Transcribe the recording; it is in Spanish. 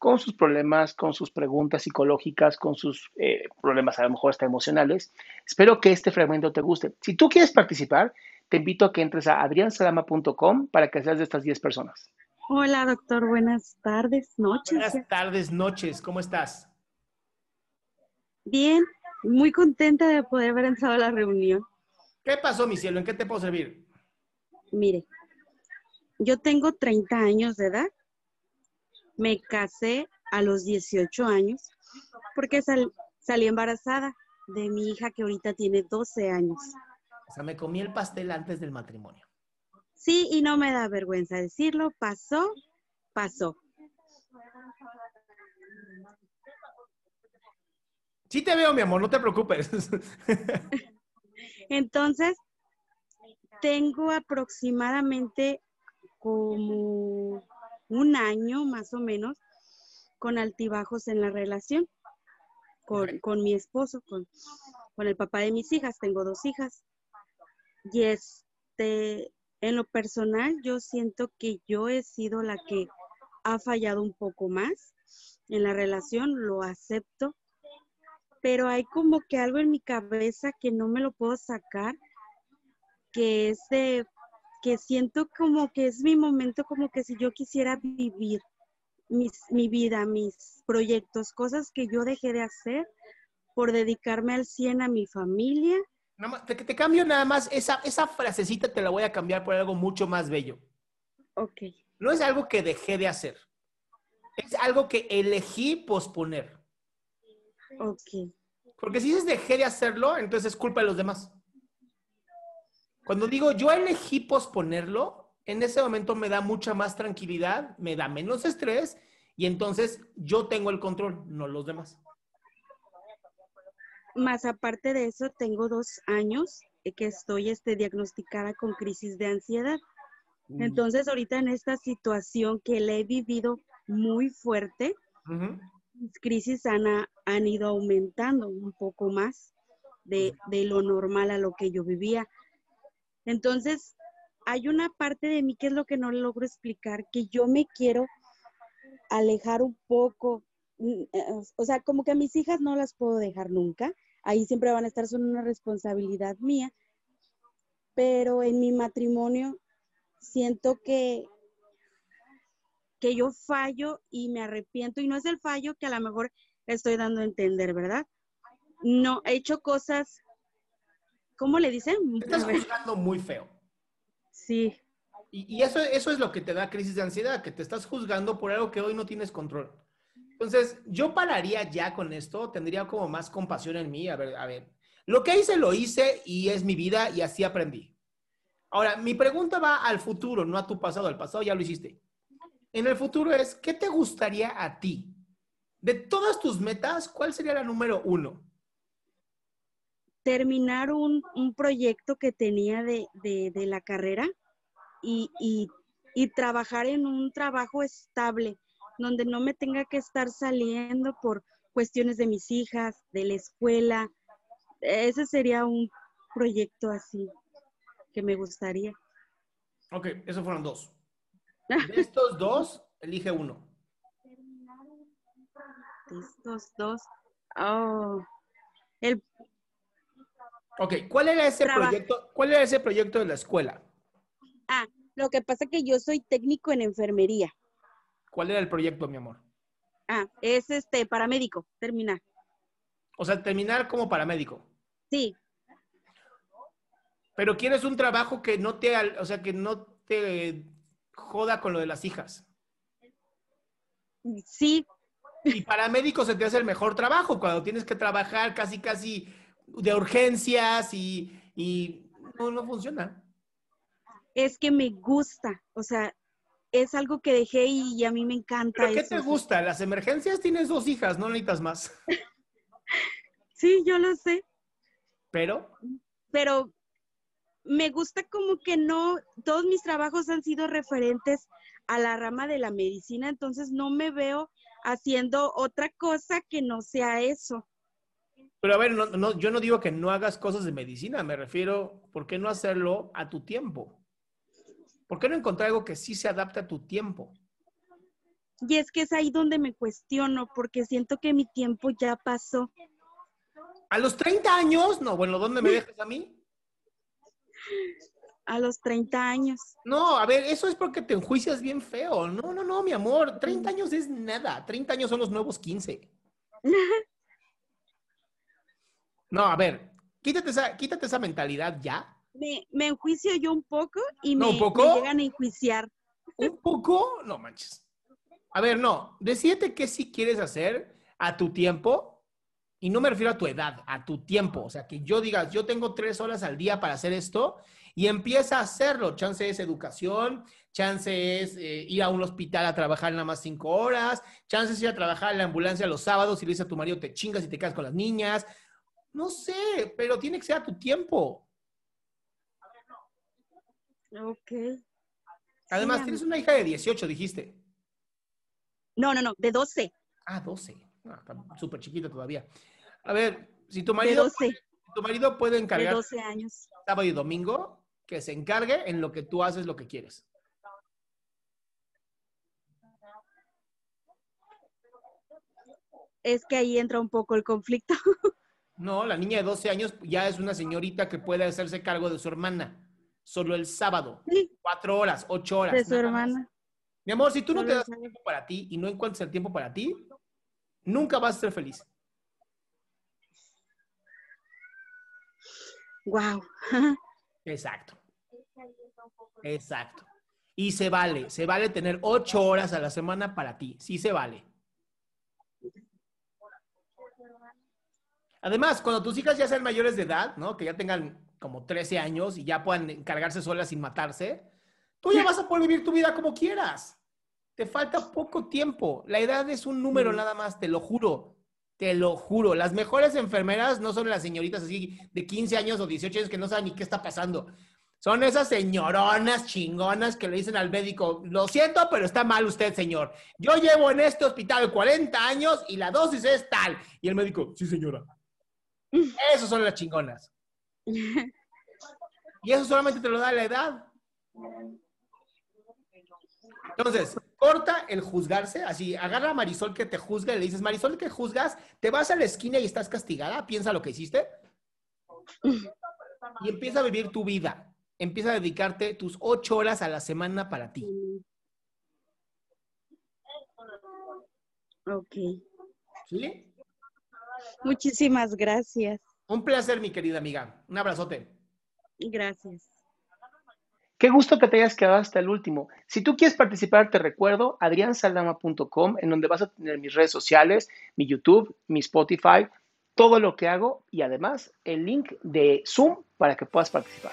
con sus problemas, con sus preguntas psicológicas, con sus eh, problemas a lo mejor hasta emocionales. Espero que este fragmento te guste. Si tú quieres participar, te invito a que entres a adriansalama.com para que seas de estas 10 personas. Hola, doctor. Buenas tardes, noches. Buenas tardes, noches. ¿Cómo estás? Bien, muy contenta de poder haber entrado a la reunión. ¿Qué pasó, mi cielo? ¿En qué te puedo servir? Mire, yo tengo 30 años de edad. Me casé a los 18 años porque sal- salí embarazada de mi hija que ahorita tiene 12 años. O sea, me comí el pastel antes del matrimonio. Sí, y no me da vergüenza decirlo, pasó, pasó. Sí te veo, mi amor, no te preocupes. Entonces, tengo aproximadamente como un año más o menos con altibajos en la relación con, con mi esposo, con, con el papá de mis hijas. Tengo dos hijas. Y este, en lo personal, yo siento que yo he sido la que ha fallado un poco más en la relación, lo acepto, pero hay como que algo en mi cabeza que no me lo puedo sacar, que es de, que siento como que es mi momento, como que si yo quisiera vivir mis- mi vida, mis proyectos, cosas que yo dejé de hacer por dedicarme al 100 a mi familia. Nada más, te, te cambio nada más, esa, esa frasecita te la voy a cambiar por algo mucho más bello. Ok, No es algo que dejé de hacer. Es algo que elegí posponer. ok, Porque si dices dejé de hacerlo, entonces es culpa de los demás. Cuando digo yo elegí posponerlo, en ese momento me da mucha más tranquilidad, me da menos estrés y entonces yo tengo el control, no los demás. Más aparte de eso, tengo dos años que estoy este, diagnosticada con crisis de ansiedad. Entonces, ahorita en esta situación que le he vivido muy fuerte, mis crisis han, han ido aumentando un poco más de, de lo normal a lo que yo vivía. Entonces, hay una parte de mí que es lo que no logro explicar, que yo me quiero alejar un poco, mm, eh, o sea, como que a mis hijas no las puedo dejar nunca, ahí siempre van a estar, son una responsabilidad mía, pero en mi matrimonio siento que que yo fallo y me arrepiento y no es el fallo que a lo mejor estoy dando a entender, ¿verdad? No, he hecho cosas, ¿cómo le dicen? Te estás juzgando muy feo. sí, Y, y eso, eso es lo que te da crisis de ansiedad, que te estás juzgando por algo que hoy no tienes control. Entonces, yo pararía ya con esto, tendría como más compasión en mí. A ver, a ver, lo que hice lo hice y es mi vida y así aprendí. Ahora, mi pregunta va al futuro, no a tu pasado. Al pasado ya lo hiciste. En el futuro es, ¿qué te gustaría a ti? De todas tus metas, ¿cuál sería la número uno? Terminar un, un proyecto que tenía de, de, de la carrera y, y, y trabajar en un trabajo estable, donde no me tenga que estar saliendo por cuestiones de mis hijas, de la escuela. Ese sería un proyecto así que me gustaría. Ok, esos fueron dos. De estos dos, elige uno. De estos dos. Oh, el, Ok, ¿cuál era ese proyecto? ¿Cuál era ese proyecto de la escuela? ah, lo que pasa que yo soy técnico en enfermería. ¿Cuál era el proyecto, mi amor? Ah, es este paramédico, terminar. O sea, terminar como paramédico. Sí, Pero quieres un trabajo que no te, o sea, que no te joda con lo de las hijas. sí, Y paramédico se te hace el mejor trabajo cuando tienes que trabajar casi, casi de urgencias y, y no, no funciona. es que me gusta, o sea, es algo que dejé y, a mí me encanta ¿Pero qué eso. te gusta? Las emergencias tienes dos hijas, no necesitas más. Sí, yo lo sé, Pero, pero me gusta como que no, todos mis trabajos han sido referentes a la rama de la medicina, entonces no me veo haciendo otra cosa que no sea eso. Pero a ver, no, no, yo no digo que no hagas cosas de medicina, me refiero, ¿por qué no hacerlo a tu tiempo? ¿Por qué no encontrar algo que sí se adapte a tu tiempo? Y es que es ahí donde me cuestiono, porque siento que mi tiempo ya pasó. A los 30 años, no, bueno, ¿dónde me dejas a mí? A los 30 años. No, a ver, eso es porque te enjuicias bien feo. No, no, no, mi amor, 30 años es nada. 30 años son los nuevos 15. No, a ver, quítate esa, quítate esa mentalidad ya. Me, me enjuicio yo un poco y ¿No, me, poco? me llegan a enjuiciar. Un poco, no manches. A ver, no, decídete qué sí quieres hacer a tu tiempo. Y no me refiero a tu edad, a tu tiempo. O sea, que yo digas, yo tengo tres horas al día para hacer esto y empieza a hacerlo. Chance es educación, chance es eh, ir a un hospital a trabajar nada más cinco horas, chance es ir a trabajar en la ambulancia los sábados y le dices a tu marido te chingas y te quedas con las niñas. No sé, pero tiene que ser a tu tiempo. Ok. Además, tienes una hija de 18, dijiste. No, no, no, de 12. Ah, 12. Ah, está súper chiquita todavía. A ver, si tu De marido, 12. si tu marido puede De encargar 12 años. sábado y domingo, que se encargue en lo que tú haces lo que quieres. Es que ahí entra un poco el conflicto. No, la niña de 12 años ya es una señorita que puede hacerse cargo de su hermana. Solo el sábado. Sí, Cuatro horas, ocho horas. de su más. hermana. Mi amor, si tú no Solo te das tiempo para ti y no encuentras el tiempo para ti, nunca vas a ser feliz. Wow. Exacto. Exacto. Y se vale, se vale tener ocho horas a la semana para ti. Sí se vale. Además, cuando tus hijas ya sean mayores de edad, ¿no? Que ya tengan como 13 años y ya puedan encargarse solas sin matarse, tú ya vas a poder vivir tu vida como quieras. Te falta poco tiempo. La edad es un número nada más, te lo juro. Te lo juro. Las mejores enfermeras no son las señoritas así de 15 años o 18 años que no saben ni qué está pasando. Son esas señoronas chingonas que le dicen al médico, lo siento, pero está mal usted, señor. Yo llevo en este hospital 40 años y la dosis es tal. Y el médico, sí, señora. Esas son las chingonas. Y eso solamente te lo da la edad. Entonces, corta el juzgarse, así, agarra a Marisol que te juzga y le dices, Marisol, que juzgas? ¿Te vas a la esquina y estás castigada? Piensa lo que hiciste. Y empieza a vivir tu vida. Empieza a dedicarte tus ocho horas a la semana para ti. Ok. ¿Sí? Muchísimas gracias. Un placer, mi querida amiga. Un abrazote. Gracias. Qué gusto que te hayas quedado hasta el último. Si tú quieres participar, te recuerdo adriansaldama.com, en donde vas a tener mis redes sociales, mi YouTube, mi Spotify, todo lo que hago y además el link de Zoom para que puedas participar.